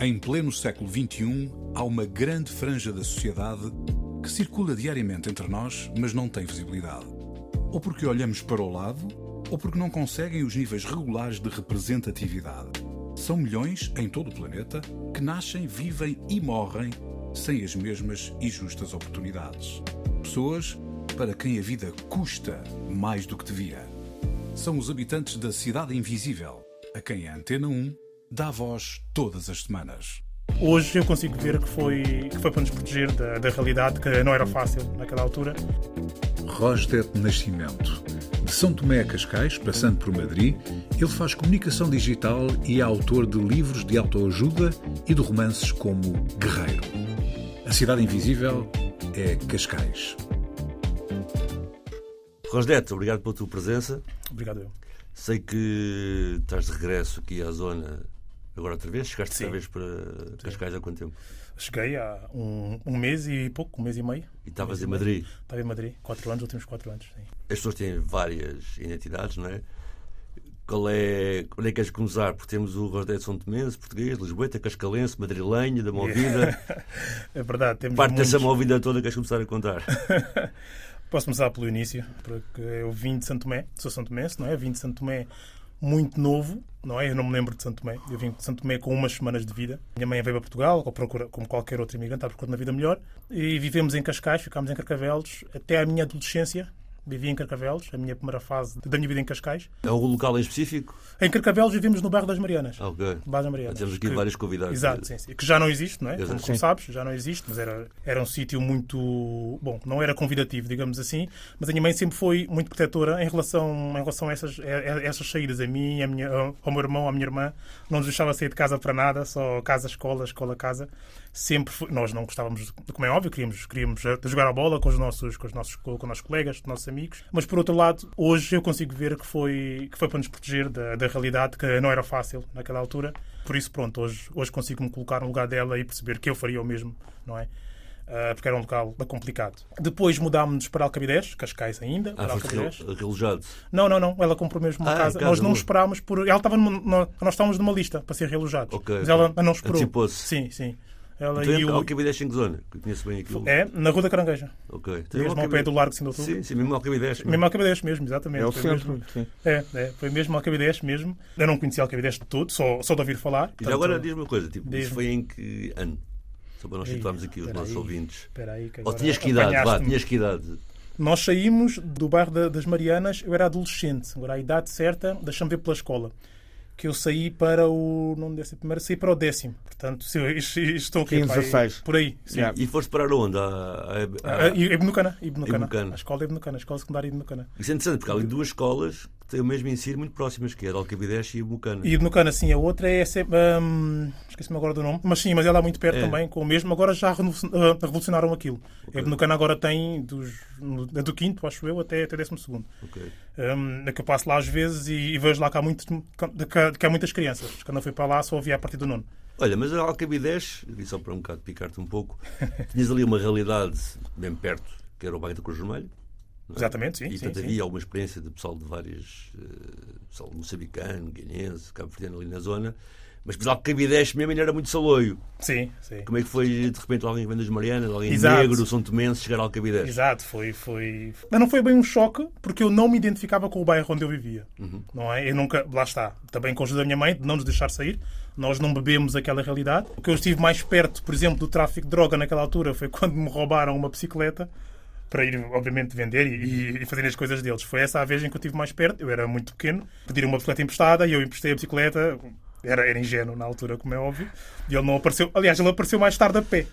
Em pleno século XXI, há uma grande franja da sociedade que circula diariamente entre nós, mas não tem visibilidade. Ou porque olhamos para o lado, ou porque não conseguem os níveis regulares de representatividade. São milhões em todo o planeta que nascem, vivem e morrem sem as mesmas e justas oportunidades. Pessoas para quem a vida custa mais do que devia. São os habitantes da Cidade Invisível, a quem a Antena 1 dá voz todas as semanas. Hoje eu consigo ver que foi, que foi para nos proteger da, da realidade, que não era fácil naquela altura. Rosdet Nascimento. De São Tomé a Cascais, passando por Madrid, ele faz comunicação digital e é autor de livros de autoajuda e de romances como Guerreiro. A Cidade Invisível é Cascais. Rosdet, obrigado pela tua presença. Obrigado eu. Sei que estás de regresso aqui à zona agora outra vez. Chegaste Sim. outra vez para Cascais há quanto tempo? Cheguei há um, um mês e pouco, um mês e meio. E estavas em Um e meio. Madrid. Estava em Madrid, quatro anos, últimos quatro anos. Sim. As pessoas têm várias identidades, não é? Qual é, onde é que queres começar? Porque temos o Rosdet São Tomense, português, lisboeta, cascalense, madrilenho, da Movida. É verdade, temos Parte muitos... dessa Movida toda queres começar a contar. Posso começar pelo início, porque eu vim de Santo Tomé, sou Santo Tomense, não é? Vim de Santo Tomé muito novo, não é? Eu não me lembro de Santo Tomé. Eu vim de Santo Tomé com umas semanas de vida. Minha mãe veio para Portugal, à procura- como qualquer outro imigrante, à procura de uma vida melhor. E vivemos em Cascais, ficámos em Carcavelos até a minha adolescência. Vivi em Carcavelos, a minha primeira fase da minha vida em Cascais. É um local em específico? Em Carcavelos vivemos no bairro das Marianas. Ah, ok. Bairro das Marianas. Temos aqui Que- vários convidados. Exato, sim, sim. Que já não existe, não é? Exato. Como, como sabes, já não existe, mas era, era um sítio muito. Bom, não era convidativo, digamos assim, mas a minha mãe sempre foi muito protetora em relação, em relação a, essas, a- a essas saídas. A mim, a minha, ao meu irmão, à minha irmã, não nos deixava sair de casa para nada, só casa, escola, escola, casa. Sempre foi- Nós não gostávamos, como é óbvio, queríamos, queríamos eh, jogar a bola com os nossos, com os nossos, com os nossos colegas, com os nossos amigos, mas por outro lado, hoje eu consigo ver que foi, que foi para nos proteger da, da realidade, que não era fácil naquela altura. Por isso, pronto, hoje, hoje consigo me colocar no lugar dela e perceber que eu faria o mesmo, não é? Ah, porque era um local complicado. Depois mudámos-nos para Alcabidez, Cascais ainda, Ah, para Alcabidez. relojado. Não, não, não. Ela comprou mesmo uma Ah, casa. casa, Nós não boa. esperámos por. Ela estava numa, Nós estávamos numa lista para ser realojados. Ok, Mas ela não esperou. Sim, sim. Ela Então, e o. Alcabidez em que zona? Que conheço bem aquilo. É, na Rua da Carangueja. Ok. Tem Mesmo ao pé do Largo de Outubro. Sim, sim, mesmo Alcabidez. Mesmo Alcabidez mesmo, exatamente. É o Foi centro. mesmo-. É, é, foi mesmo Alcabidez mesmo. Eu não conhecia Alcabidez de todo, só, só de ouvir falar. E Portanto, agora diz-me uma coisa, tipo, diz-me. isso foi em que ano? Só para nós situarmos aqui os nossos aí. ouvintes. Espera aí, que Ou tinhas que idade? Vá, tinhas que idade? Nós saímos do bairro da- das Marianas, eu era adolescente. Agora, a idade certa, deixa-me ver pela escola. Que eu saí para o. Não deve ser primeiro, saí para o décimo. Portanto, se eu, estou aqui. 15, pá, aí- 16. Por aí, sim. Yeah. E foste parar onde? À, à- à- Ah, e- Ibn Cana, Ibn Cana. Ibn Cana. A escola de Ibn Cana, a escola secundária de Ibn Cana. Isso é interessante, porque há ali duas escolas o mesmo ensino muito próximas, que é a Alcabidez e a Bucana. E Ibn Cana, sim, a outra é. hum, Esqueci-me agora do nome. Mas sim, mas ela é muito perto É. também, com o mesmo. Agora já ah, revolucionaram aquilo. A Ibn Cana agora tem dos, no- do quinto, acho eu, até, até décimo segundo. Ok. Um, é que eu passo lá às vezes e, e vejo lá que há, muito, que, que há muitas crianças. Quando eu fui para lá só havia a partir do nono. Olha, mas a Alcabidez, e só para um bocado picar-te um pouco, tinhas ali uma realidade bem perto, que era o bairro da Cruz Vermelho. Exatamente, sim, E sim, portanto sim. havia alguma experiência de pessoal de várias. eh, pessoal moçambicano, guinense, cabo-verdiano ali na zona. Mas depois Alcabidez mesmo ainda era muito saloio. Sim, sim. Como é que foi, de repente, alguém que vem das Marianas, alguém Exato. negro, São Tomense, chegar a Alcabidez? Exato, foi, foi. Mas não foi bem um choque, porque eu não me identificava com o bairro onde eu vivia. Não é? Eu nunca. Lá está. Também com a ajuda da minha mãe, de não nos deixar sair. Nós não bebemos aquela realidade. O que eu estive mais perto, por exemplo, do tráfico de droga naquela altura foi quando me roubaram uma bicicleta para ir, obviamente, vender e, e fazer as coisas deles. Foi essa a vez em que eu estive mais perto. Eu era muito pequeno. Pediram uma bicicleta emprestada e eu emprestei a bicicleta. Era, era ingênuo na altura, como é óbvio. E ele não apareceu. Aliás, ele apareceu mais tarde a pé.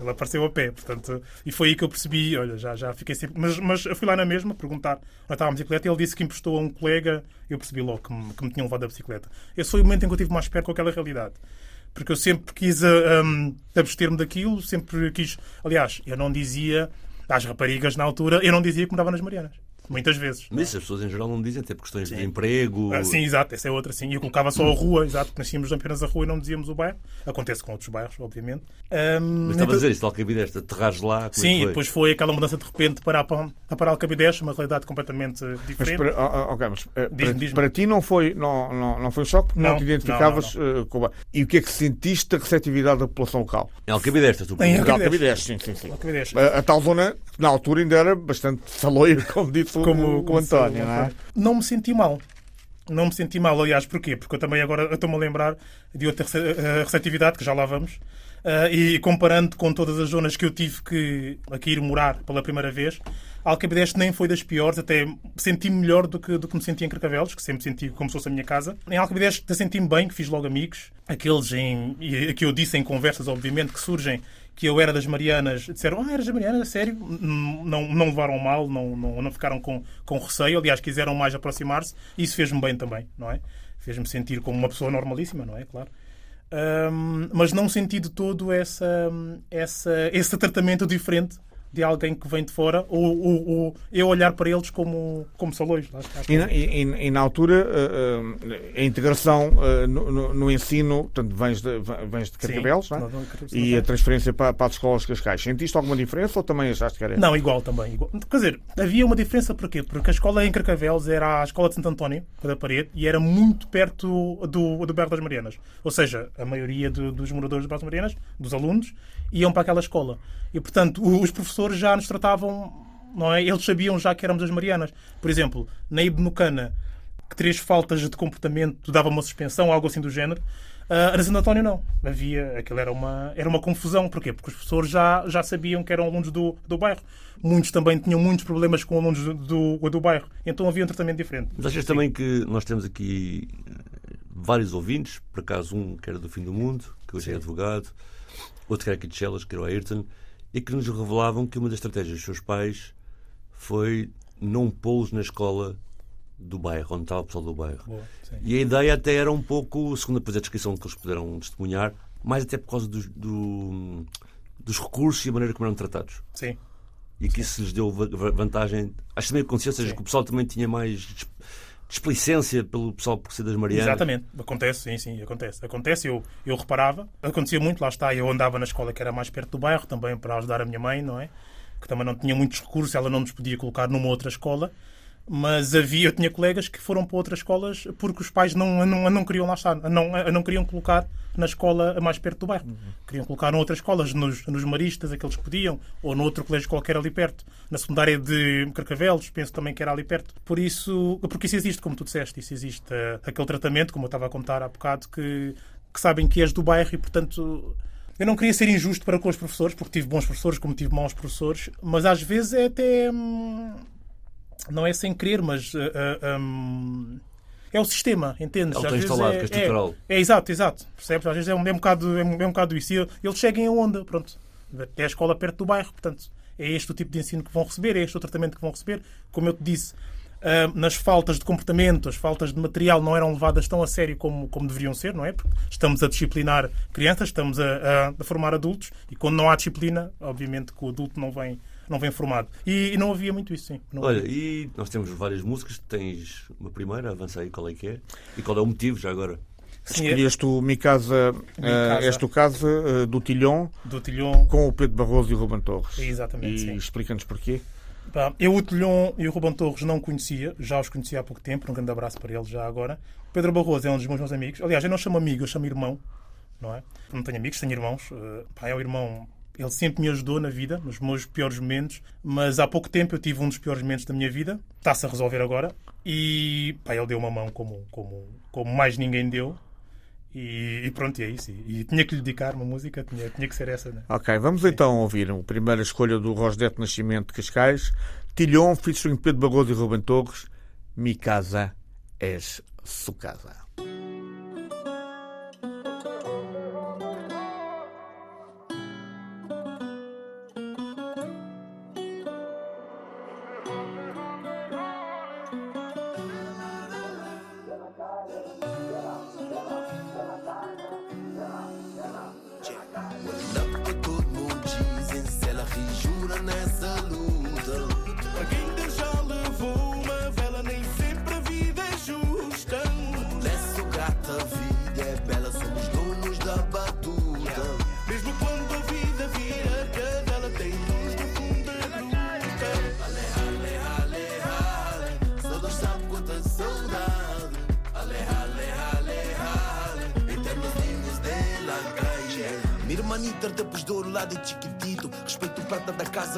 Ele apareceu a pé, portanto, e foi aí que eu percebi, olha, já, já fiquei sempre. Mas, mas eu fui lá na mesma perguntar onde estava a bicicleta e ele disse que emprestou a um colega eu percebi logo que me, que me tinham levado a bicicleta. Esse foi o momento em que eu estive mais perto com aquela realidade. Porque eu sempre quis ah, hum, abster-me daquilo, sempre quis. Aliás, eu não dizia às raparigas na altura, eu não dizia que morava nas Marianas. Muitas vezes. Mas isso as pessoas em geral não dizem, até por questões de emprego. Ah, sim, exato, essa é outra, sim. E eu colocava só a rua, exato, nascíamos apenas a rua e não dizíamos o bairro. Acontece com outros bairros, obviamente. Ahm, Mas estava a dizer isso, de Alcabidez, de aterrares lá. é Sim, foi? depois foi aquela mudança de repente para, para, para Alcabidez, uma realidade completamente Mas diferente. para, ah, ah, ok, mas, eh, para, diz-me. para ti não foi, não, não, não foi um choque porque não, Não, te identificavas não, eh, com o bairro. E o que é que sentiste da receptividade da população local? Em Alcabidez, tu a Em Alcabidez. Sim, sim, sim. A, a tal zona, que na altura ainda era bastante saloio, como disse o, o, o António, não é? Não me senti mal. Não me senti mal, aliás, porquê? Porque eu também agora estou-me a lembrar de outra rece- eh, receptividade, que já lá vamos, eh, e comparando com todas as zonas que eu tive que aqui ir morar pela primeira vez, Alcabidez nem foi das piores, até senti-me melhor do que, do que me senti em Carcavelos, que sempre senti como se fosse a minha casa. Em Alcabidez até senti-me bem, que fiz logo amigos, aqueles em, que eu disse em conversas, obviamente, que surgem que eu era das Marianas, disseram, ah, eras das Marianas, sério? Não, não levaram mal, não, não, não ficaram com, com receio, aliás, quiseram mais aproximar-se, isso fez-me bem também, não é? Fez-me sentir como uma pessoa normalíssima, não é? Claro. Ahm, mas não senti de todo essa, essa, esse tratamento diferente de alguém que vem de fora ou, ou- ou eu olhar para eles como, como salões. E na, e- e- na altura, eh, eh, a integração eh, no, no- no ensino, portanto, vens de, vens de Não, é? E a transferência para, para as escolas de Cascais. Sentiste alguma diferença ou também achaste que era? Não, igual também. Igual. Quer dizer, havia uma diferença porquê? Porque a escola em Carcavelos era a escola de Santo António, da parede, e era muito perto do, do bairro das Marianas. Ou seja, a maioria do- dos moradores do bairro das Marianas, dos alunos, iam para aquela escola. E, portanto, os professores já nos tratavam, não é? Eles sabiam já que éramos as Marianas. Por exemplo, na Ibnucana, que três faltas de comportamento dava uma suspensão, algo assim do género. Ah, na Santo António não. Havia, aquilo era uma, era uma confusão. Porquê? Porque os professores já, já sabiam que eram alunos do, do bairro. Muitos também tinham muitos problemas com alunos do, do, do bairro. Então havia um tratamento diferente. Mas achas também que nós temos aqui eh, vários ouvintes, por acaso um que era do fim do mundo, que hoje é advogado, outro que era aqui de Chelas, que era o Ayrton, e que nos revelavam que uma das estratégias dos seus pais foi não pô-los na escola do bairro, onde estava o pessoal do bairro. Boa, sim. E a ideia até era um pouco, segundo depois a descrição que eles puderam testemunhar, mais até por causa dos, do- dos recursos e a maneira como eram tratados. Sim. E que isso lhes deu va- va- vantagem. Acho que também ou seja, Sim. que o pessoal também tinha mais displicência pelo pessoal por ser das Marianas. Exatamente. Acontece, sim, sim, acontece. Acontece, eu, eu reparava. Acontecia muito, lá está. Eu andava na escola que era mais perto do bairro, também para ajudar a minha mãe, não é? Que também não tinha muitos recursos, ela não nos podia colocar numa outra escola. Mas havia, eu tinha colegas que foram para outras escolas porque os pais não, não, não queriam lá estar, não, não queriam colocar na escola mais perto do bairro. Queriam colocar noutras escolas, nos, nos maristas, aqueles que podiam, ou noutro colégio qualquer ali perto. Na secundária de Carcavelos, penso também que era ali perto. Por isso, porque isso existe, como tu disseste, isso existe eh, aquele tratamento, como eu estava a contar há bocado, que, que sabem que és do bairro e, portanto, eu não queria ser injusto para com os professores, porque tive bons professores, como tive maus professores, mas às vezes é até. hum, não é sem querer, mas. ah, hum, é o sistema, entendes? É o que Às tem vezes instalado, que é estrutural. É, é exato, exato. Percebes? Às vezes é um, é um, bocado, é um, é um bocado isso. E eles seguem a onda, pronto. É a escola perto do bairro, portanto. É este o tipo de ensino que vão receber, é este o tratamento que vão receber. Como eu te disse, ah, nas faltas de comportamento, as faltas de material não eram levadas tão a sério como, como deveriam ser, não é? Porque estamos a disciplinar crianças, estamos a, a- a formar adultos e quando não há disciplina, obviamente que o adulto não vem, não vem formado. E, e não havia muito isso, sim. Não Olha, havia. e nós temos várias músicas. Tens uma primeira, avança aí qual é que é. E qual é o motivo já agora? Sim, Escolheste o Micasa, Mi eh, Casa. este o caso eh, do Tilhon do Tilhon. com o Pedro Barroso e o Ruben Torres. Exatamente, E sim. explica-nos porquê. Eu o Tilhon e o Rubão Torres não conhecia, já os conhecia há pouco tempo, um grande abraço para eles já agora. O Pedro Barroso é um dos meus meus amigos. Aliás, eu não chamo amigo, eu chamo irmão, não é? Não tenho amigos, tenho irmãos. Pá, é um irmão. Ele sempre me ajudou na vida, nos meus piores momentos, mas há pouco tempo eu tive um dos piores momentos da minha vida. Está-se a resolver agora. E pá, ele deu uma mão como, como, como mais ninguém deu. E, e pronto, e é isso. E, e tinha que lhe dedicar uma música, tinha, tinha que ser essa, né? Ok, vamos então ouvir a primeira escolha do Rosdete Nascimento de Cascais. Tilhon, featuring Pedro Barroso e Ruben Torres. Mi casa és su casa.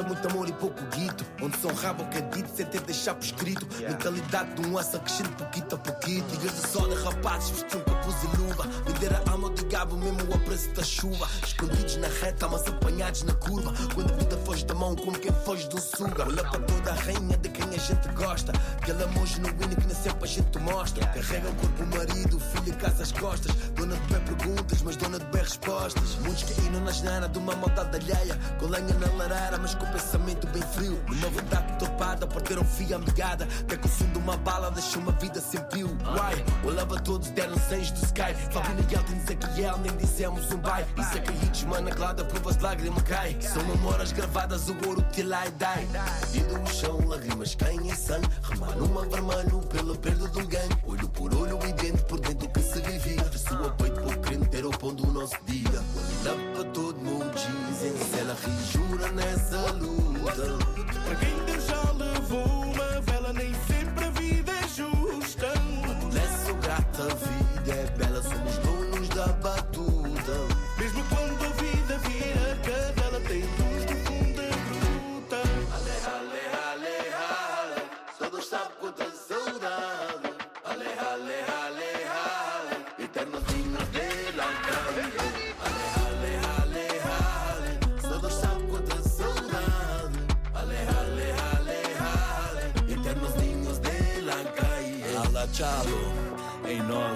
Muito amor e pouco guito. Onde são rabo que é dito, sem ter deixar por escrito. Mentalidade de um assa crescendo pouquito a pouquito. Digas de sol, rapazes, vestiam capuz e luva. Vender a alma de gabo, mesmo a preço da chuva. Escondidos na reta, mas apanhados na curva. Quando a vida foge da mão, como quem foge do suga. Olha para toda a rainha de quem a gente gosta. Aquele amor genuíno que nem sempre a gente mostra. Carrega o corpo, o marido, o filho, casa às costas. Dona de bem perguntas, mas dona de bem respostas. Muitos caíram na geneira de uma maldade alheia. Com lenha na lareira, mas com pensamento bem frio. Numa verdade topada, perderam fia amigada. Até que o som de uma bala deixou uma vida sem pio. Why? Olhava todos, deram seis do sky. Fábio Miguel tem Ezequiel, nem dissemos um bye. Isso é que hits, mano, glada, prova de lágrima cai. São memórias gravadas, o ouro till I die. Vida no chão, lágrimas caem em sangue. Remar numa vermelho pela perda um gangue. Olho por olho e dente por dentro que se vivia. De sua peito por querer ter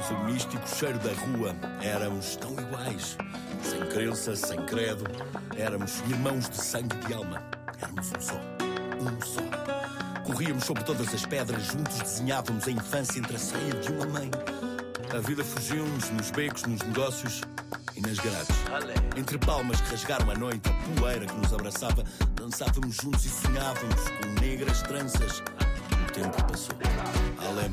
nós o místico cheiro da rua. Éramos tão iguais, sem crença, sem credo. Éramos irmãos de sangue e de alma. Éramos um só, um só. Corríamos sobre todas as pedras, juntos desenhávamos a infância entre a ceia de uma mãe. A vida fugiu-nos nos becos, nos negócios e nas grades. Entre palmas que rasgaram a noite, a poeira que nos abraçava, dançávamos juntos e sonhávamos com negras tranças. O tempo passou. Além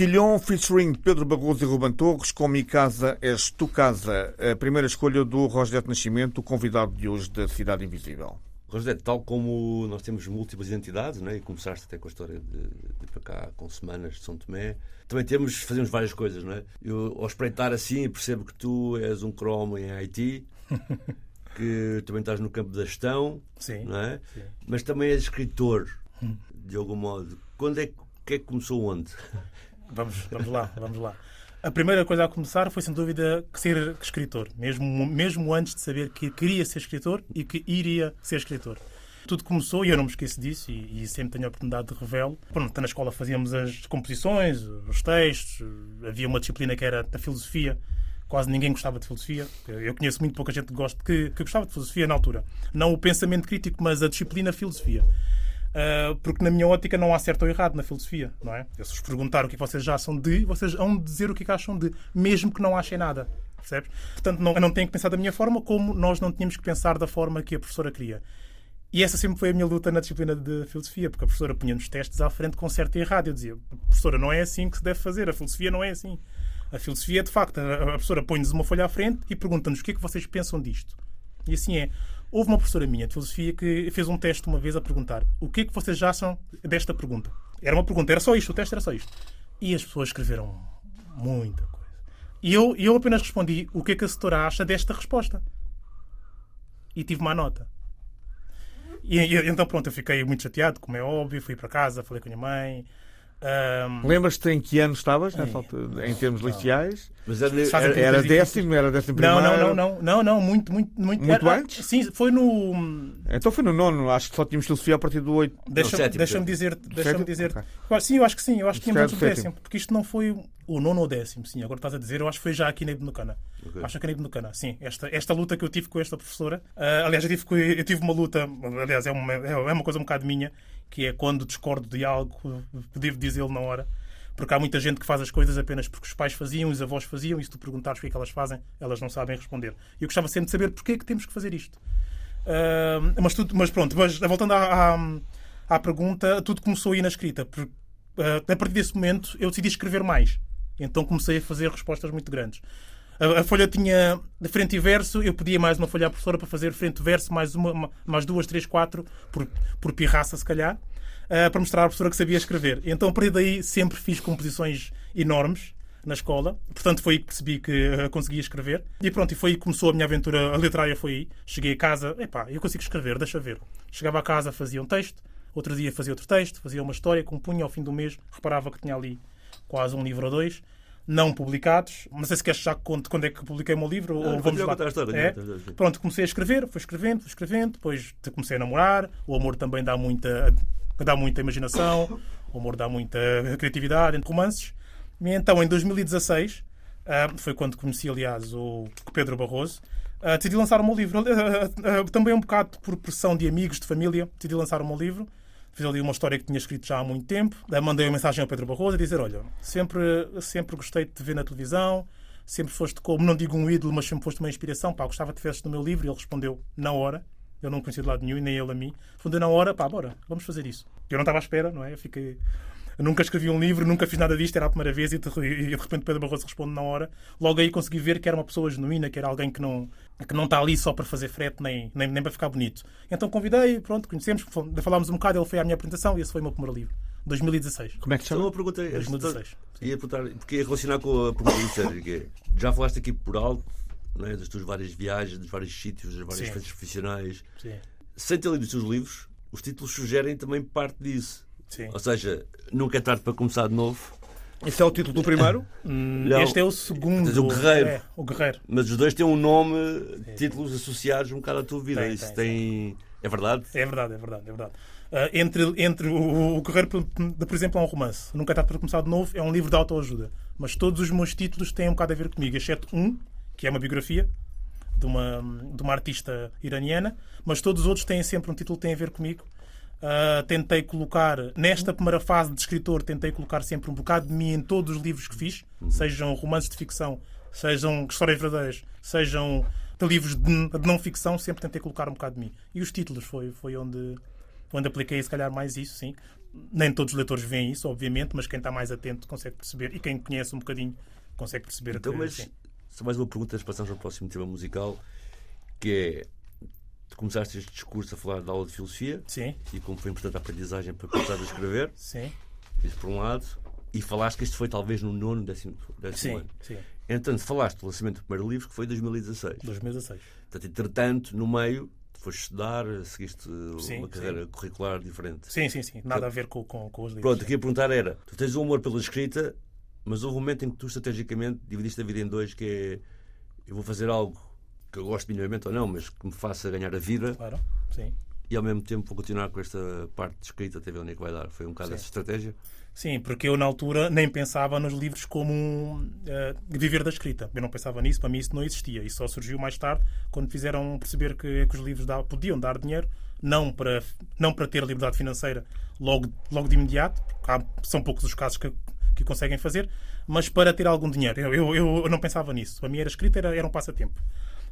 Tilhon featuring Pedro Barroso e Ruben Torres com Mi Casa És Tu Casa, a primeira escolha do Rosdete Nascimento, o convidado de hoje da Cidade Invisível. Rosete, tal como nós temos múltiplas identidades, né? e começaste até com a história de, de para cá com semanas de São Tomé, também temos, fazemos várias coisas. Não é? Eu, ao espreitar assim, percebo que tu és um cromo em Haiti, que também estás no campo da gestão, Sim, não é? sim. mas também és escritor, de algum modo. Quando é que, que é que começou onde? Vamos, vamos lá, vamos lá. A primeira coisa a começar foi, sem dúvida, ser escritor. Mesmo, mesmo antes de saber que queria ser escritor e que iria ser escritor. Tudo começou, e eu não me esqueço disso, e, e sempre tenho a oportunidade de revelo. Pronto, na escola fazíamos as composições, os textos, havia uma disciplina que era a filosofia. Quase ninguém gostava de filosofia. Eu conheço muito pouca gente que, gosta, que, que gostava de filosofia na altura. Não o pensamento crítico, mas a disciplina filosofia. Uh, porque na minha ótica não há certo ou errado na filosofia, não é? Eu, se vos perguntar o que vocês já acham de, vocês vão dizer o que, é que acham de, mesmo que não achem nada, percebes? Portanto, não, não tenho que pensar da minha forma como nós não tínhamos que pensar da forma que a professora queria. E essa sempre foi a minha luta na disciplina de filosofia, porque a professora punha-nos testes à frente com certo e errado. Eu dizia, professora, não é assim que se deve fazer, a filosofia não é assim. A filosofia, de facto, a professora põe-nos uma folha à frente e pergunta-nos o que é que vocês pensam disto. E assim é. Houve uma professora minha de filosofia que fez um teste uma vez a perguntar o que é que vocês acham desta pergunta. Era uma pergunta, era só isto, o teste era só isto. E as pessoas escreveram muita coisa. E eu, eu apenas respondi o que é que a setora acha desta resposta. E tive má nota. E, e- então pronto, eu fiquei muito chateado, como é óbvio, fui para casa, falei com a minha mãe. Ahm, Lembras-te em que ano estavas, nessa altura, em termos liciais? Mas era, era-. Era décimo, era décimo primeiro? não, não, não, não, não, muito, muito, muito. Muito era- antes? Sim, foi no. Então foi no nono, acho que só tínhamos filosofia a partir do 8. Deixa-me deixa dizer. Deixa Sétimo? dizer Ok. Eu acho- Sim, eu acho que sim. Eu acho que tínhamos antes do décimo. Porque isto não foi o nono ou décimo, sim. Agora estás a dizer. Eu acho que foi já aqui na Ibnucana. Ok. Acho que na Ibnucana, sim. Esta, esta luta que eu tive com esta professora. ah, aliás, eu tive, eu tive uma luta. Aliás, é uma, é uma coisa um bocado minha. Que é quando discordo de algo, devo dizê-lo na hora. Porque há muita gente que faz as coisas apenas porque os pais faziam, os avós faziam, e se tu perguntares o que é que elas fazem, elas não sabem responder. E eu gostava sempre de saber porque é que temos que fazer isto. Ah, mas, tudo, mas pronto, mas voltando à, à, à pergunta, tudo começou aí na escrita. Porque, ah, a partir desse momento eu decidi escrever mais. Então comecei a fazer respostas muito grandes. A, a folha tinha de frente e verso, eu pedia mais uma folha à professora para fazer frente e verso, mais, uma, mais duas, três, quatro, por, por pirraça se calhar, ah, para mostrar à professora que sabia escrever. Então a partir daí sempre fiz composições enormes na escola. Portanto, foi aí que percebi que ah, conseguia escrever. E pronto, e foi aí que começou a minha aventura literária. Foi aí. Cheguei a casa, epá, eu consigo escrever, deixa ver. Chegava a casa, fazia um texto, outro dia fazia outro texto, fazia uma história, compunha ao fim do mês, reparava que tinha ali quase um livro ou dois, não publicados. Não sei se queres já que conte quando é que publiquei o meu livro ou vamos continua a lá. a história, É? a. Pronto, comecei a escrever, fui escrevendo, fui escrevendo, depois comecei a namorar. O amor também dá muita, dá muita imaginação, o amor dá muita criatividade entre romances. E então, em 2016, ah, foi quando conheci, aliás, o Pedro Barroso, ah, decidi lançar o meu livro. Ah, ah, ah, também um bocado por pressão de amigos, de família, decidi lançar o meu livro. Fiz ali uma história que tinha escrito já há muito tempo. Mandei uma mensagem ao Pedro Barroso a dizer: Olha, sempre, sempre gostei de te ver na televisão, sempre foste como, não digo um ídolo, mas sempre foste uma inspiração. Pá, gostava que tivesses no meu livro. E ele respondeu na hora. Eu não conhecia de lado nenhum, e nem ele a mim. Respondeu na hora: Pá, bora, vamos fazer isso. Eu não estava à espera, não é? Eu fiquei. Eu nunca escrevi um livro, nunca fiz nada disto, era a primeira vez e de, e de repente Pedro Barroso responde na hora. Logo aí consegui ver que era uma pessoa genuína, que era alguém que não, que não está ali só para fazer frete nem, nem, nem para ficar bonito. Então convidei, pronto, conhecemos, fal- falámos um bocado, ele foi à minha apresentação e esse foi o meu primeiro livro. 2016. Como é que se Só chama? uma pergunta. esta- 2016. Ia perguntar, porque ia relacionar com a pergunta inicial, que é, já falaste aqui por alto é, das tuas várias viagens, dos vários sítios, das várias Sim. frentes profissionais. Sim. Sem ter lido os teus livros, os títulos sugerem também parte disso. Sim. Ou seja, nunca é tarde para começar de novo, Esse é o título do primeiro? Hum, Não. Este é o segundo. O Guerreiro. É, o Guerreiro. mas os dois têm um nome, títulos associados um bocado à tua vida. Tem, Isso tem, tem. É verdade? É verdade, é verdade, é verdade. Ah, entre entre o, o Guerreiro, por, por exemplo, é um romance. Nunca está para começar de novo, é um livro de autoajuda. Mas todos os meus títulos têm um bocado a ver comigo, exceto um, que é uma biografia de uma, de uma artista iraniana, mas todos os outros têm sempre um título que tem a ver comigo. Ah, tentei colocar, nesta primeira fase de escritor, tentei colocar sempre um bocado de mim em todos os livros que fiz, sejam romances de ficção, sejam histórias verdadeiras, sejam de livros de, de não ficção, sempre tentei colocar um bocado de mim. E os títulos foi, foi onde, onde apliquei, se calhar, mais isso, sim. Nem todos os leitores veem isso, obviamente, mas quem está mais atento consegue perceber, e quem conhece um bocadinho consegue perceber Então, que, mas sim. só mais uma pergunta, passarmos ao próximo tema musical, que é. Tu começaste este discurso a falar da aula de filosofia Sim, e como foi importante a aprendizagem para começar a escrever, sim, isso por um lado, e falaste que isto foi talvez no nono, décimo, décimo sim, ano. sim. Entretanto, falaste do lançamento do primeiro livro, que foi em 2016. 2016. Portanto, entretanto, no meio, foste estudar, seguiste Sim, uma carreira curricular diferente. Sim, sim, sim. Nada a ver com, com, com os livros. Pronto, o que ia perguntar era: tu tens um amor pela escrita, mas houve um momento em que tu estrategicamente dividiste a vida em dois, que é eu vou fazer algo que eu gosto minimamente ou não, mas que me faça ganhar a vida Claro, sim. e ao mesmo tempo vou continuar com esta parte de escrita até ver onde é que vai dar. Foi um bocado Sim. essa estratégia. Sim, porque eu na altura nem pensava nos livros como eh, viver da escrita. Eu não pensava nisso, para mim isso não existia. E só surgiu mais tarde, quando fizeram perceber que, que os livros dá- podiam dar dinheiro, não para, não para ter liberdade financeira logo, logo de imediato, porque há- são poucos os casos que, que conseguem fazer, mas para ter algum dinheiro. Eu, eu, eu não pensava nisso. Para mim era escrita, era, era um passatempo.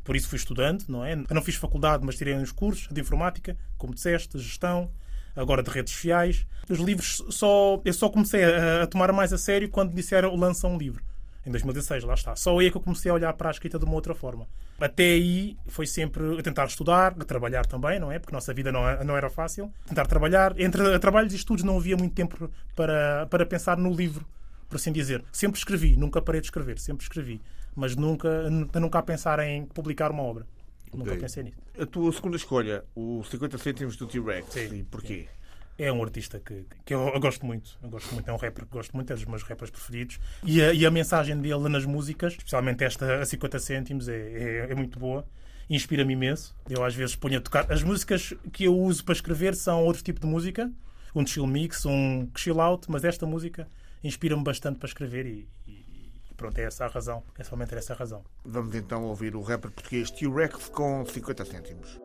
Por isso fui estudante, não é? Eu não fiz faculdade, mas tirei uns cursos de informática, como disseste, gestão, agora de redes sociais. Os livros só eu só comecei a, a tomar mais a sério quando disseram lança um livro. Em 2016, lá está. Só aí é que eu comecei a olhar para a escrita de uma outra forma. Até aí foi sempre a tentar estudar, a trabalhar também, não é? Porque a nossa vida não, é- não era fácil. Tentar trabalhar. Entre trabalhos e estudos não havia muito tempo para, para pensar no livro, por assim dizer. Sempre escrevi, nunca parei de escrever, sempre escrevi. Mas nunca, nunca a pensar em publicar uma obra. Nunca Ok. pensei nisso. A tua segunda escolha, o 50 cêntimos do T-Rex. Sim. E porquê? É um artista que, que eu, eu gosto muito. Eu gosto muito. É um rapper que gosto muito, é dos meus rappers preferidos. E a, e a mensagem dele nas músicas, especialmente esta a 50 cêntimos, é, é, é muito boa. Inspira-me imenso. Eu às vezes ponho a tocar. As músicas que eu uso para escrever são outro tipo de música. Um chill mix, um chill out, mas esta música inspira-me bastante para escrever e, e- pronto, é essa a razão. É somente essa a razão. Vamos então ouvir o rapper português T-Rex com 50 cêntimos.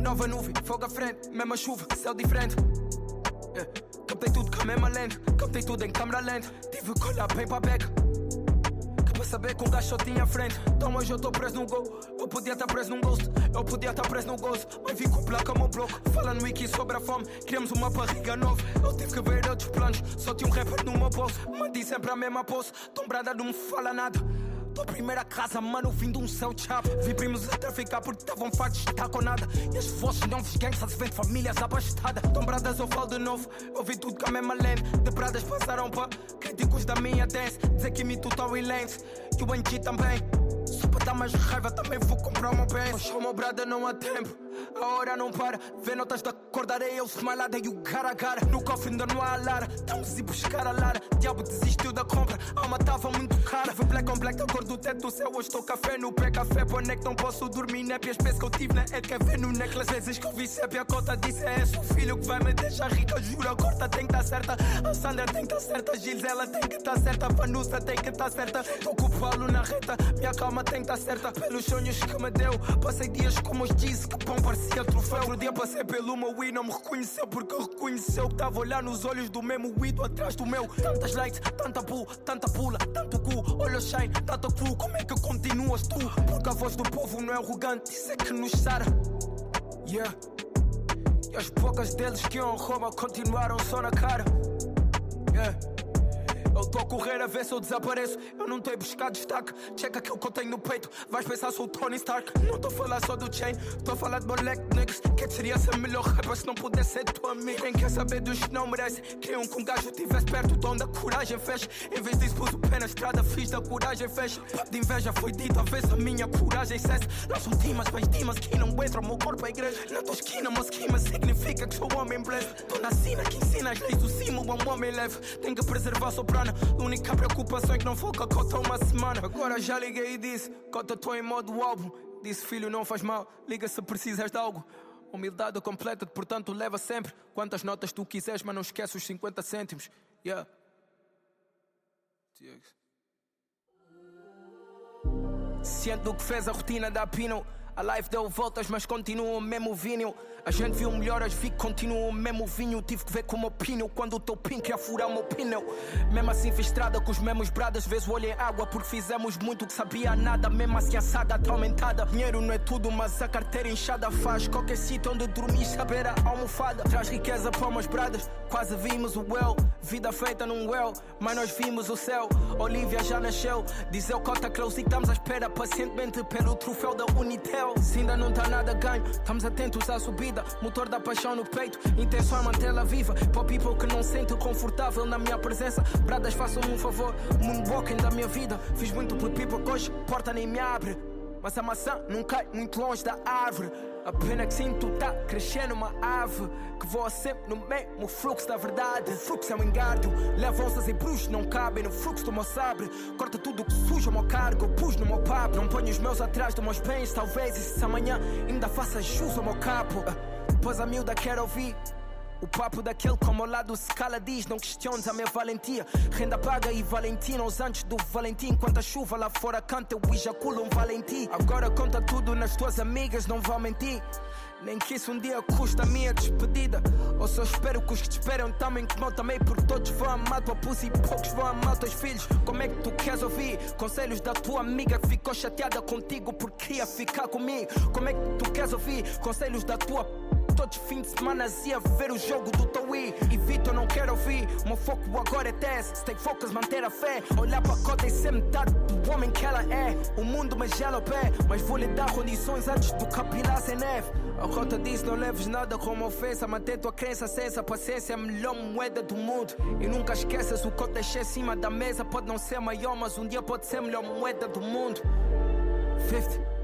Nova nuvem, fogo à frente, mesma chuva, céu diferente. Yeah. Captei tudo com a mesma lente, captei tudo em câmera lenta. Tive que olhar bem para a beca. Que saber que um gajo só tinha frente. Então hoje eu estou preso num gol. Eu podia estar preso num ghost, eu podia estar preso num gozo. Mas vim com placa meu bloco. Fala no wiki sobre a fome, queremos uma barriga nova. Eu tive que ver outros planos, só tinha um rapper no meu bolso. Mandi sempre a mesma pose, tombrada não me fala nada. Tua primeira casa, mano, vim de um céu chapa. Vi primos a traficar porque estavam fartos de estar com nada. E as vozes não vos gangsters vêm de famílias abastadas. Tombradas eu falo de novo, eu vi tudo com a mesma lane. De pradas passaram para críticos da minha dance. Dizer que o Tory Lanez e o Angie também. Só para dar mais raiva também vou comprar uma Benz. Mas o brada não há tempo, a hora não para. Vê notas da cor da areia, eu smilada e o cara a cara. No cofre ainda não há lara, estamos a buscar a Lara. Diabo desistiu da compra, a alma tava muito cara. Foi black on black, a cor do teto do céu. Hoje estou café no pé, café que não posso dormir. Népias, penso que eu tive na quer ver no necklace. Vezes que eu vi sépia, a cota disse é esse o filho que vai me deixar rica. Juro, a corta tem que estar certa. A Sandra tem que estar certa, a Gilles ela tem que estar certa. A Vanusa tem que estar certa. Tô com o na reta, minha calma tem que estar certa. Pelos sonhos que me deu, passei dias como os disse que bom parecia troféu. Outro dia passei pelo meu e não me reconheceu porque reconheceu que tava a olhar nos olhos do mesmo Ido atrás do meu. Tantas likes, tanta bull, tanta pula, tanto cu, olha shine, tanta crew. Como é que continuas tu? Porque a voz do povo não é arrogante, isso é que nos sara. Yeah. E as poucas deles que iam Roma continuaram só na cara. Yeah. Eu estou a correr a ver se eu desapareço. Eu não estou a buscar destaque. Checa aquilo que eu tenho no peito. Vais pensar sou o Tony Stark. Não estou a falar só do chain. Estou a falar de moleque niggas. Que seria ser melhor rapper se não pudesse ser tua amiga. Quem quer saber dos que não merecem? Queriam que um gajo tivesse perto do onde a coragem fecha. Em vez disso, pus o pé na estrada. Fiz da coragem fecha. De inveja foi dito. A vez a minha coragem cessa. Não são dimas, mas dimas que não entram. Meu corpo é igreja. Na tua esquina, mas esquema significa que sou homem blessed. Estou na sina que ensina as leis do cimo. Um homem leve. Tem que preservar a soprana. A única preocupação é que não foca a cota uma semana. Agora já liguei e disse: Cota, estou em modo álbum. Disse, filho, não faz mal. Liga se precisas de algo. Humildade completa, portanto, leva sempre quantas notas tu quiseres, mas não esquece os 50 cêntimos. Yeah. Ciente do que fez a rotina da Pino. A live deu voltas, mas continua o mesmo vinho. A gente viu melhoras, vi que continua o mesmo vinho. Tive que ver com o meu pino quando o teu pin queria furar o meu pneu. Mesmo assim, fiz estrada com os mesmos bradas. O olho em água, porque fizemos muito que sabia nada. Mesmo assim, a saga tá aumentada. Dinheiro não é tudo, mas a carteira inchada faz. Qualquer sítio onde dormir, saber a almofada. Traz riqueza para umas bradas. Quase vimos o well. Vida feita num well, mas nós vimos o céu. Olivia já nasceu. Diz eu cota close e estamos à espera pacientemente pelo troféu da Unitel. Se ainda não tá nada ganho, estamos atentos à subida. Motor da paixão no peito, intenção é mantê-la viva. Para people que não sente confortável na minha presença, bradas façam-me um favor. Moonwalking da minha vida, fiz muito por people que hoje porta nem me abre. Mas a maçã não cai muito longe da árvore. A pena que sinto tá crescendo uma ave que voa sempre no mesmo fluxo da verdade. O fluxo é um engardo, leva onças e bruxos, não cabem no fluxo do meu sabre. Corta tudo que suja o meu cargo, pus no meu papo. Não ponho os meus atrás dos meus bens, talvez. E se amanhã ainda faça jus ao meu capo. Ah, Depois a miúda quer ouvir. O papo daquele como ao lado se cala diz Não questiones a minha valentia. Renda paga e Valentina Os antes do Valentim. Quando a chuva lá fora canta Eu ejaculo um Valentim Agora conta tudo nas tuas amigas Não vão mentir. Nem que isso um dia custa a minha despedida. Ou só espero que os que te esperam também como eu também Porque todos vão amar tua pussy e poucos vão amar teus filhos. Como é que tu queres ouvir? Conselhos da tua amiga Que ficou chateada contigo porque ia ficar comigo. Como é que tu queres ouvir? Conselhos da tua Todos fim de semana ia ver o jogo do Toei. E Vitor não quero ouvir, o meu foco agora é teste. Stay focus, manter a fé. Olhar para a cota e ser metade do homem que ela é. O mundo me gela o pé, mas vou lhe dar condições antes do capilar sem neve. A rota diz não leves nada como ofensa. Manter tua crença acesa, paciência é a melhor moeda do mundo. E nunca esqueças o que eu deixei em cima da mesa. Pode não ser maior, mas um dia pode ser a melhor moeda do mundo. 50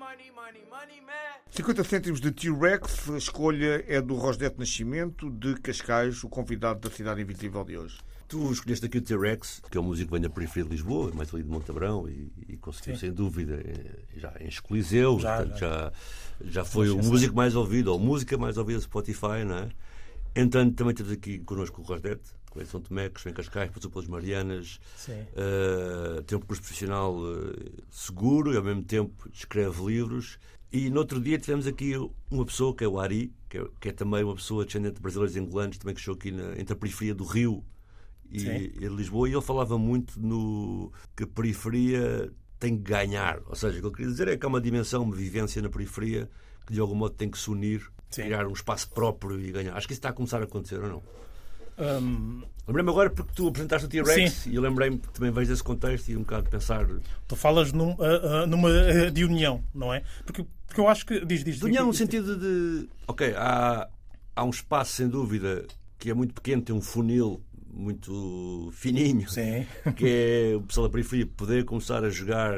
Money, money, money, man. 50 cêntimos de T-Rex, a escolha é do Rosdete Nascimento, de Cascais, o convidado da Cidade Invisível de hoje. Tu escolheste aqui o T-Rex, que é um músico que vem da periferia de Lisboa, mais ali de Montabrão, e, e conseguiu, Sim. sem dúvida, eh, já enche Coliseu, Já, portanto, já. já, já foi o músico mais ouvido, ou música mais ouvida do Spotify, não é? Entanto, também temos aqui connosco o Rosdete, de São Tomé, vem em Cascais, passou pelas Marianas, eh, tem um percurso profissional eh, seguro e ao mesmo tempo escreve livros. E no outro dia tivemos aqui uma pessoa que é o Ari, que é, que é também uma pessoa descendente de brasileiros e angolanos, também que chegou aqui na, entre a periferia do Rio e, e Lisboa, e ele falava muito no que a periferia tem que ganhar. Ou seja, o que ele queria dizer é que há uma dimensão, uma vivência na periferia que de algum modo tem que se unir, Sim. criar um espaço próprio e ganhar. Acho que isso está a começar a acontecer, ou não? Hum, Lembrei-me agora porque tu apresentaste o T-Rex e eu lembrei-me que também vejo esse contexto e um bocado de pensar tu falas num, ah, ah, numa ah, de união, não é? Porque, porque eu acho que. Diz, diz. De união no sentido de. Ok, há, há um espaço, sem dúvida, que é muito pequeno, tem um funil muito fininho, Sim. que é o pessoal da periferia poder começar a jogar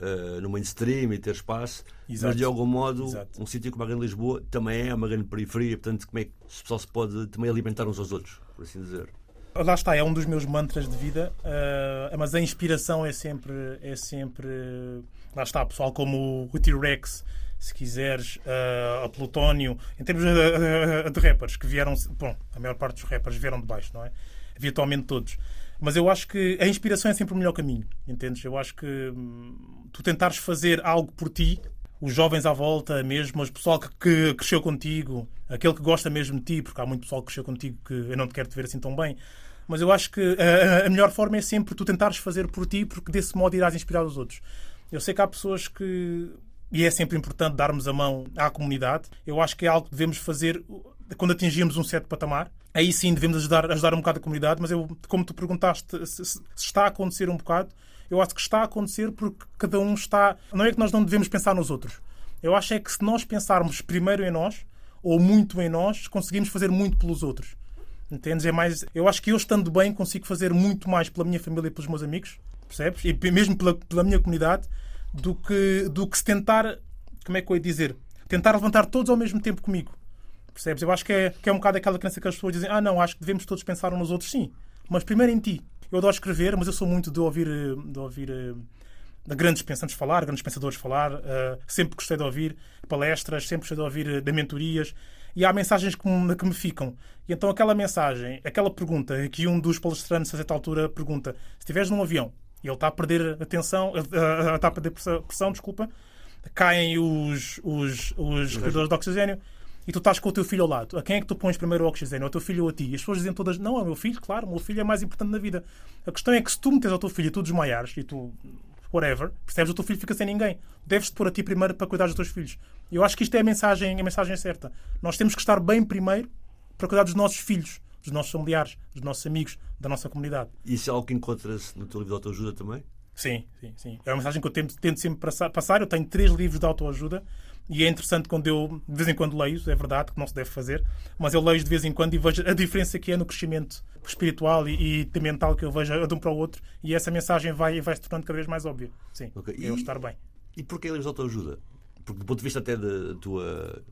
eh, no mainstream e ter espaço, Exato. mas de algum modo, Exato. um sítio como a Grande Lisboa também é uma grande periferia, portanto, como é que o pessoal se pode também alimentar uns aos outros, por assim dizer. Lá está, é um dos meus mantras de vida, ah, mas a inspiração é sempre, é sempre. Lá está, pessoal como o T-Rex, se quiseres, ah, a Plutónio, em termos ah, ah, de rappers que vieram. Bom, a maior parte dos rappers vieram de baixo, não é? Virtualmente todos. Mas eu acho que a inspiração é sempre o melhor caminho, entendes? Eu acho que hum, tu tentares fazer algo por ti, os jovens à volta mesmo, o pessoal que, que cresceu contigo, aquele que gosta mesmo de ti, porque há muito pessoal que cresceu contigo que eu não te quero te ver assim tão bem. Mas eu acho que a, a melhor forma é sempre tu tentares fazer por ti, porque desse modo irás inspirar os outros. Eu sei que há pessoas que. E é sempre importante darmos a mão à comunidade. Eu acho que é algo que devemos fazer quando atingirmos um certo patamar. Aí sim devemos ajudar, ajudar um bocado a comunidade, mas eu, como tu perguntaste se, se- está a acontecer um bocado, eu acho que está a acontecer porque cada um está. Não é que nós não devemos pensar nos outros. Eu acho é que se nós pensarmos primeiro em nós, ou muito em nós, conseguimos fazer muito pelos outros. Entendes? É mais, eu acho que eu estando bem consigo fazer muito mais pela minha família e pelos meus amigos, percebes? E mesmo pela, pela minha comunidade, do que, do que se tentar, como é que eu ia dizer? Tentar levantar todos ao mesmo tempo comigo. Percebes? Eu acho que é, que é um bocado aquela crença que as pessoas dizem: ah, não, acho que devemos todos pensar uns nos outros, sim, mas primeiro em ti. Eu adoro escrever, mas eu sou muito de ouvir, eh, de ouvir eh, de grandes pensantes falar, grandes pensadores falar. eh, sempre gostei de ouvir palestras, sempre gostei de ouvir de mentorias. E há mensagens que me, que me ficam. E então aquela mensagem, aquela pergunta que um dos palestrantes a certa altura pergunta: se estiveres num avião e ele está a perder atenção, eh, está a perder pressão, pressão, desculpa, caem os, os, os respiradores de oxigênio e tu estás com o teu filho ao lado. A quem é que tu pões primeiro o oxigênio? Ao teu filho ou a ti? E as pessoas dizem todas: não, é o meu filho, claro, o meu filho é mais importante na vida. A questão é que se tu metes ao teu filho e tu desmaiares e tu. Whatever, percebes? O teu filho fica sem ninguém. Deves-te pôr a ti primeiro para cuidar dos teus filhos. Eu acho que isto é a mensagem, a mensagem certa. Nós temos que estar bem primeiro para cuidar dos nossos filhos, dos nossos familiares, dos nossos amigos, da nossa comunidade. Isso é algo que encontra-se no teu livro de autoajuda também? Sim, sim, sim. É uma mensagem que eu tento, tento sempre passar. Eu tenho três livros de autoajuda E é interessante quando eu, de vez em quando, leio, é verdade que não se deve fazer, mas eu leio de vez em quando e vejo a diferença que é no crescimento espiritual e, e mental que eu vejo de um para o outro. E essa mensagem vai, vai se tornando cada vez mais óbvia. Sim, Ok. eu E- estar bem. E porquê livros de autoajuda? Porque do ponto de vista até da tua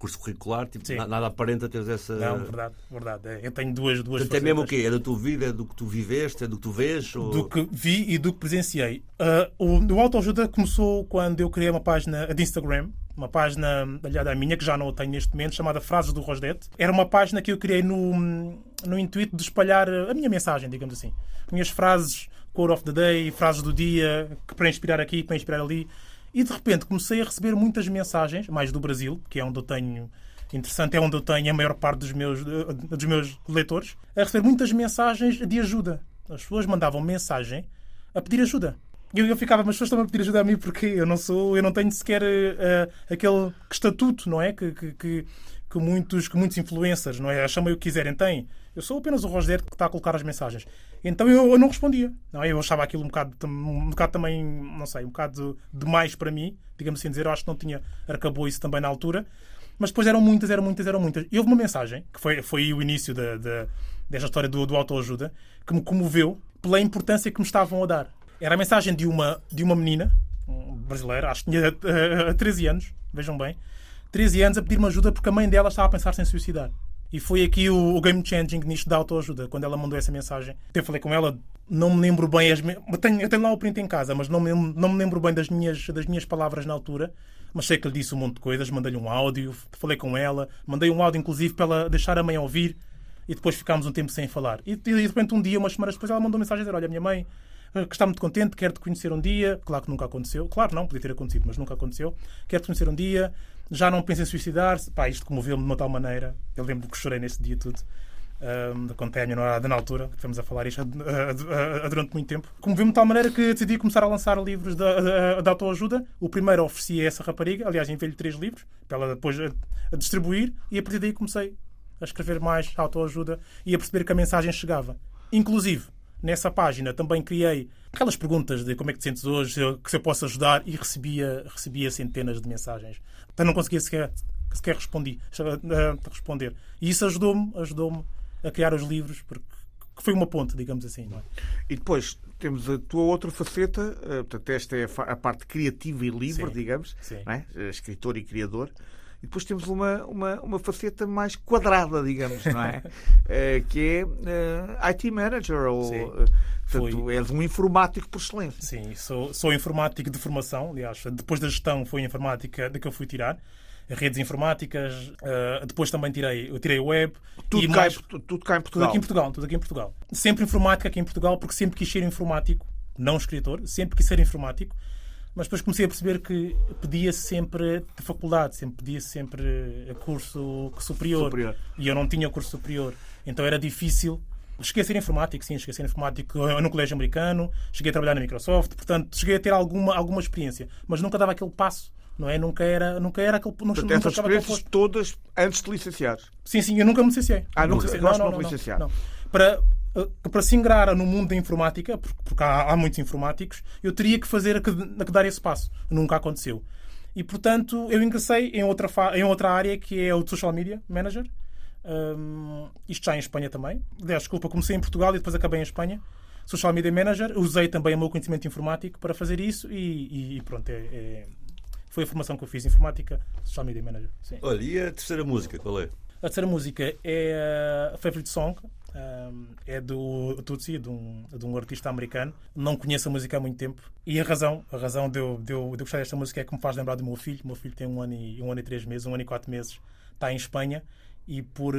percurso curricular, tipo, Sim. nada aparenta teres essa. Não, verdade, verdade. É, Eu tenho duas, duas Portanto, é mesmo o quê? É da tua vida? É do que tu viveste? É do que tu vês? Ou... Do que vi e do que presenciei. Ah, o, o autoajuda começou quando eu criei uma página de Instagram, uma página aliada à minha, que já não a tenho neste momento, chamada Frases do Rosdete. Era uma página que eu criei no, no intuito de espalhar a minha mensagem, digamos assim. Minhas frases, quote of the day, frases do dia, que para inspirar aqui, para inspirar ali. E de repente comecei a receber muitas mensagens, mais do Brasil, que é onde eu tenho interessante, é onde eu tenho a maior parte dos meus, eh, dos meus leitores, a receber muitas mensagens de ajuda. As pessoas mandavam mensagem a pedir ajuda. Eu, eu ficava, mas as pessoas estão a pedir ajuda a mim porque eu não sou, eu não tenho sequer eh, aquele estatuto, não é? Que, que, que, que muitos, que muitos influencers, não é? Chamem o que quiserem, têm. Eu sou apenas o Rosder que está a colocar as mensagens. Então eu, eu não respondia. Não, é? eu achava aquilo um bocado, um bocado também, não sei, um bocado demais para mim, digamos assim dizer. Eu acho que não tinha arcabouço também na altura. Mas depois eram muitas, eram muitas, eram muitas. E houve uma mensagem, que foi, foi o início da, da, desta história do, do autoajuda, que me comoveu pela importância que me estavam a dar. Era a mensagem de uma, de uma menina brasileira, acho que tinha eh, 13 anos, vejam bem, 13 anos a pedir-me ajuda porque a mãe dela estava a pensar em suicidar. E foi aqui o, o game changing nisto da autoajuda, quando ela mandou essa mensagem. Eu falei com ela, não me lembro bem as. me- tenho, eu tenho lá o print em casa, mas não me, não me lembro bem das minhas, das minhas palavras na altura. Mas sei que lhe disse um monte de coisas, mandei-lhe um áudio, falei com ela, mandei um áudio inclusive para ela deixar a mãe ouvir e depois ficámos um tempo sem falar. E, e de repente, um dia, umas semanas depois, ela mandou mensagem a dizer: Olha, minha mãe eh, que está muito contente, quer te conhecer um dia. Claro que nunca aconteceu. Claro, não, podia ter acontecido, mas nunca aconteceu. Quer te conhecer um dia. Já não pensa em suicidar-se. Pá, isto comoveu-me de uma tal maneira. Eu lembro que chorei nesse dia tudo. Um, a minha namorada na altura, que estamos a falar isto ah, ah, ah, durante muito tempo. Comoveu-me de tal maneira que decidi começar a lançar livros de, de, autoajuda. O primeiro ofereci a essa rapariga, aliás, enviei-lhe três livros para ela depois a, a distribuir, e a partir daí comecei a escrever mais autoajuda e a perceber que a mensagem chegava. Inclusive, nessa página também criei aquelas perguntas de como é que te sentes hoje, que se eu posso ajudar, e recebia, recebia centenas de mensagens. Então não conseguia sequer, sequer respondi, eh, responder. E isso ajudou-me ajudou a criar os livros, porque que foi uma ponte, digamos assim. Não é? E depois temos a tua outra faceta, eh, portanto, esta é a, parte criativa e livre, Sim. digamos, Sim. é? Eh, escritor e criador. E depois temos uma, uma, uma faceta mais quadrada, digamos, não é? Eh, que é eh, IT Manager, ou Sim. eh, portanto, Foi. és um informático por excelência. Sim, sou, sou informático de formação. Aliás, depois da gestão foi a informática da que eu fui tirar. Redes informáticas, eh, depois também tirei, eu tirei web. Tudo, e cá, mais, tudo cá em Tudo Portugal. aqui em Portugal, tudo aqui em Portugal. Sempre informática aqui em Portugal, porque sempre quis ser informático, não escritor, sempre quis ser informático, mas depois comecei a perceber que pedia sempre de faculdade, sempre pedia sempre a curso superior, Superior. e eu não tinha curso superior, então era difícil. Cheguei a ser informático, sim, cheguei a ser informático no colégio americano, cheguei a trabalhar na Microsoft, portanto, cheguei a ter alguma, alguma experiência, mas nunca dava aquele passo, não é? Nunca era, nunca era aquele. Portanto, nunca essas experiências posto. todas antes de licenciares. Sim, sim, eu nunca me licenciei. Ah, nunca- licenciei. de não te licenciar. não. Para, eh, para se ingrar no mundo da informática, porque, há, há muitos informáticos, eu teria que fazer a que, a que dar esse passo. Nunca aconteceu. E, portanto, eu ingressei em outra, em outra área que é o de Social Media Manager. Hum, isto já em Espanha também. Desculpa, comecei em Portugal e depois acabei em Espanha. Social Media Manager. Usei também o meu conhecimento informático para fazer isso e, e- e pronto, é- é- foi a formação que eu fiz. Informática, Social Media Manager. Sim. Olha, e a terceira música, qual é? A terceira música é a Favorite Song. É do Tutsi, de um, de um artista americano. Não conheço a música há muito tempo. E a razão, a razão de eu, de, eu, de eu gostar desta música é que me faz lembrar do meu filho. O meu filho tem um ano e, um ano e três meses, um ano e quatro meses. Está em Espanha. E por,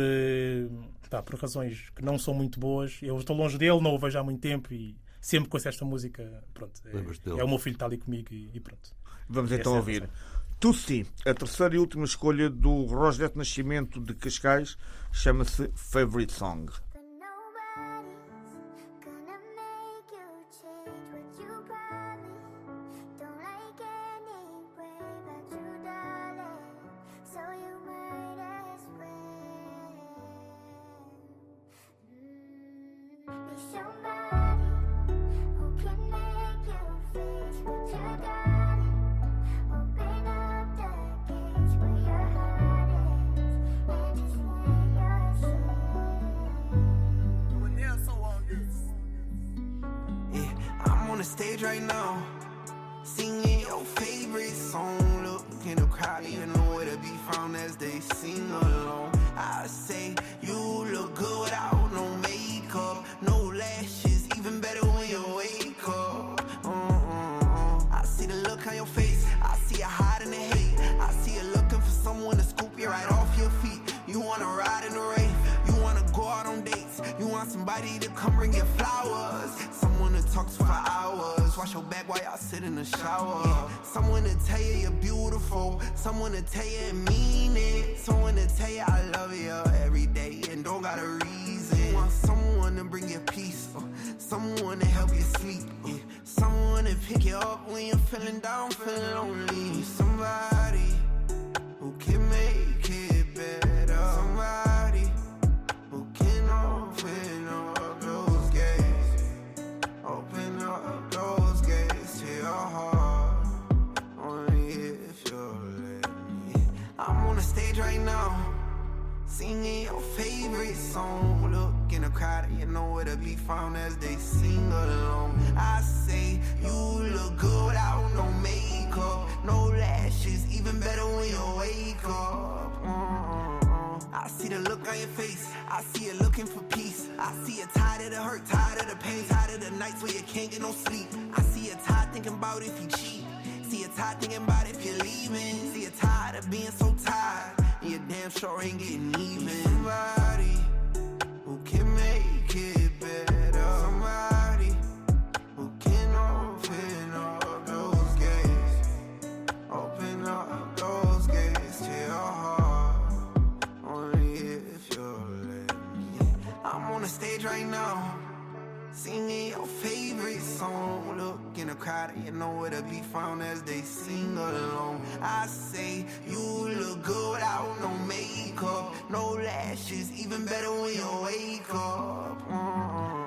pá, por razões que não são muito boas, eu estou longe dele, não o vejo há muito tempo e sempre com esta música, pronto, é, é o meu filho que está ali comigo e, e pronto. Vamos Essa então é ouvir. Tussi, a terceira e última escolha do Rosdete Nascimento de Cascais, chama-se Favorite Song. You know where to be found as they sing along. I say you look good without no makeup, no lashes, even better when you wake up. Uh-uh-uh. I see the look on your face, I see you hiding the hate. I see you looking for someone to scoop you right off your feet. You wanna ride in the rain, you wanna go out on dates, you want somebody to come bring you flowers, someone to talk to for back while y'all sit in the shower. Someone to tell you you're beautiful, someone to tell you mean it, someone to tell you I love you every day and don't got a reason. You want someone to bring you peace, uh, someone to help you sleep, uh, someone to pick you up when you're feeling down, feeling lonely. Somebody who can make Singing your favorite song. Look in the crowd, you know where to be found as they sing along. I say, you look good without no makeup, no lashes, even better when you wake up. Uh-uh-uh. I see the look on your face, I see you looking for peace. I see you tired of the hurt, tired of the pain, tired of the nights where you can't get no sleep. I see you tired thinking about if you cheat. See you tired thinking about if you're leaving. See you tired of being so tired. And you damn sure ain't getting even. Somebody who can make it better. Somebody who can open up those gates. Open up those gates to your heart. Only if you'll let me. I'm on the stage right now. Singing your favorite song. Look in the crowd, you know where to be found as they sing along. I say, you look good I don't no makeup, no lashes, even better when you wake up. Uh-uh-uh.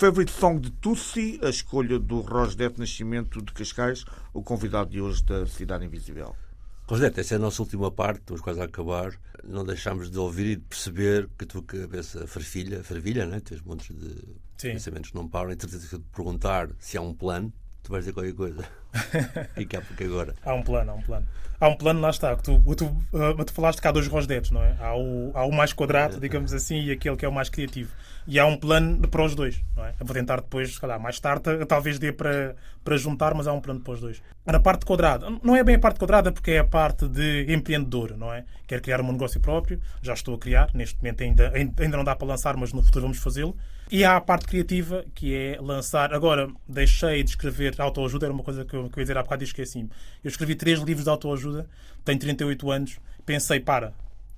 Favorite Song de Tussi, a escolha do Rosdete Nascimento de Cascais, o convidado de hoje da Cidade Invisível. Rosete, essa é a nossa última parte, estamos quase a acabar. Não deixámos de ouvir e de perceber que a tua cabeça fervilha, fervilha né? tens montes de Sim. pensamentos que não param. Entretanto, te perguntar se há um plano, tu vais dizer qualquer coisa. Fica porque agora. Há um plano, há um plano. Há um plano, lá está. Que tu, tu, uh, tu falaste que há dois rosdetes, não é? Há o, há o mais quadrado, digamos assim, e aquele que é o mais criativo. E há um plano para os dois, não é? Eu vou tentar depois, se calhar, mais tarde, talvez dê para, para juntar, mas há um plano para os dois. Na parte quadrada, não é bem a parte quadrada porque é a parte de empreendedor, não é? Quero criar um negócio próprio, já estou a criar, neste momento ainda, ainda não dá para lançar, mas no futuro vamos fazê-lo. E há a parte criativa, que é lançar. Agora, deixei de escrever autoajuda, era uma coisa que eu, que eu ia dizer há bocado e esqueci-me. Eu escrevi três livros de autoajuda, tenho 38 anos, pensei, para,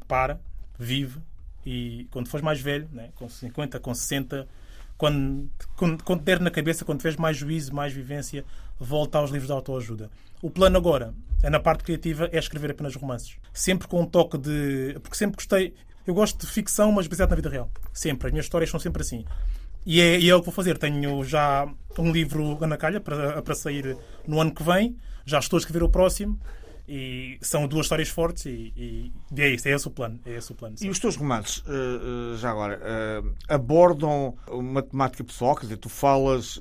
para, vive, e quando fores mais velho, né, com 50, com 60, quando, quando, quando der na cabeça, quando tiveres mais juízo, mais vivência, volta aos livros de autoajuda. O plano agora, é na parte criativa, é escrever apenas romances. Sempre com um toque de. Porque sempre gostei. Eu gosto de ficção, mas baseado na vida real. Sempre. As minhas histórias são sempre assim. E é, e é o que vou fazer. Tenho já um livro na calha para, para sair no ano que vem. Já estou a escrever o próximo. E são duas histórias fortes e, e, é isso, é esse o plano. É esse o plano. E os teus romances, eh, eh, já agora, eh, abordam uma temática pessoal? Quer dizer, tu falas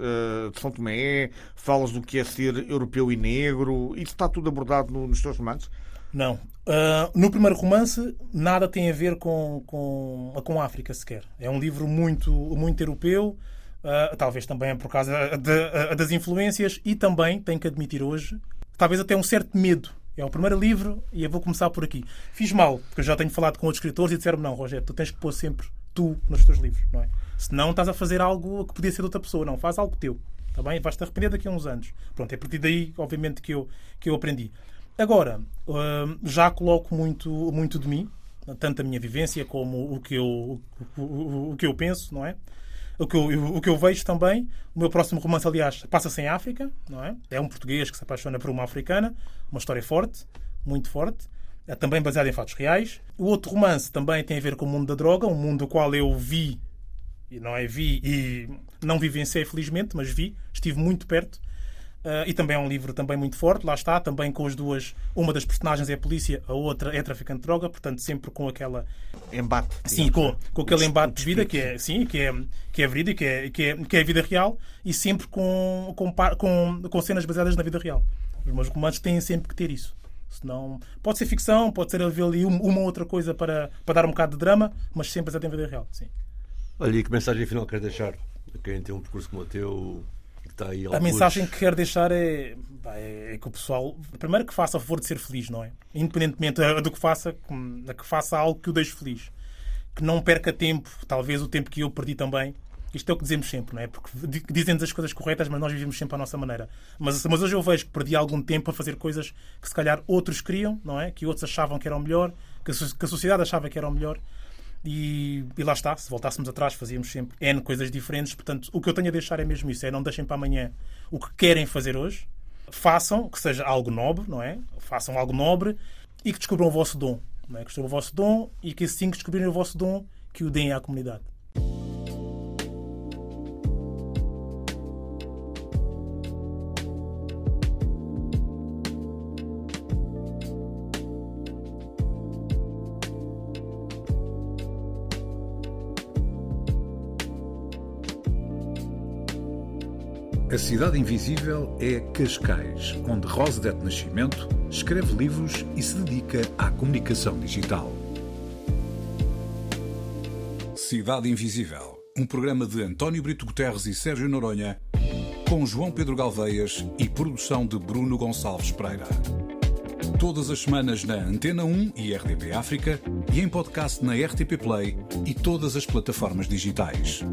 de São Tomé, falas do que é ser europeu e negro, isso está tudo abordado no- nos teus romances? Não. Ah, no primeiro romance, nada tem a ver com, com, com a África sequer. É um livro muito, muito europeu, ah, talvez também por causa de- das influências, e também, tenho que admitir hoje, talvez até um certo medo. É o primeiro livro e eu vou começar por aqui. Fiz mal, porque eu já tenho falado com outros escritores e disseram-me: não, Rogério, tu tens que pôr sempre tu nos teus livros, não é? Senão estás a fazer algo que podia ser de outra pessoa. Não, faz algo teu. Está bem? Vais-te arrepender daqui a uns anos. Pronto, é a partir daí, obviamente, que eu, que eu aprendi. Agora, hum, já coloco muito, muito de mim, tanto a minha vivência como o que eu, o, o- que eu penso, não é? o que, eu, o que eu vejo também, o meu próximo romance, aliás, passa-se em África, não é? É um português que se apaixona por uma africana, uma história forte, muito forte, é também baseado em fatos reais. O outro romance também tem a ver com o mundo da droga, um mundo do qual eu vi, e não é vi, e não vivenciei felizmente, mas vi, estive muito perto. Uh, e também é um livro também muito forte, lá está, também com as duas. Uma das personagens é a polícia, a outra é traficante de droga, portanto, sempre com aquela. Embate. Sim, com, com aquele embate de vida que é, sim, que é, que é verídico, que é, que, é, que é a vida real e sempre com, com, com, com cenas baseadas na vida real. Os meus romances têm sempre que ter isso. Senão, pode ser ficção, pode ser haver ali um- uma outra coisa para, para dar um bocado de drama, mas sempre baseado em vida real. Sim. Olha, e que mensagem final queres deixar a quem tem um percurso como o teu está aí A mensagem que quero deixar é, é, é que o pessoal, primeiro que faça a favor de ser feliz, não é? Independentemente do que faça, que- que faça algo que o deixe feliz. Que não perca tempo, talvez o tempo que eu perdi também. Isto é o que dizemos sempre, não é? Porque di- dizem-nos as coisas corretas, mas nós vivemos sempre à nossa maneira. Mas, mas hoje eu vejo que perdi algum tempo a fazer coisas que se calhar outros queriam, não é? Que outros achavam que eram melhor, que a, so- que a sociedade achava que eram melhor. E, e lá está, se voltássemos atrás, fazíamos sempre N coisas diferentes. Portanto, o que eu tenho a deixar é mesmo isso: é não deixem para amanhã o que querem fazer hoje, façam, que seja algo nobre, não é? Façam algo nobre e que descubram o vosso dom. Não é? Que descubram o vosso dom e que assim que descobrirem o vosso dom, que o deem à comunidade. Cidade Invisível é Cascais, onde Rosedete Nascimento escreve livros e se dedica à comunicação digital. Cidade Invisível, um programa de António Brito Guterres e Sérgio Noronha, com João Pedro Galveias e produção de Bruno Gonçalves Pereira. Todas as semanas na Antena 1 e RTP África e em podcast na RTP Play e todas as plataformas digitais.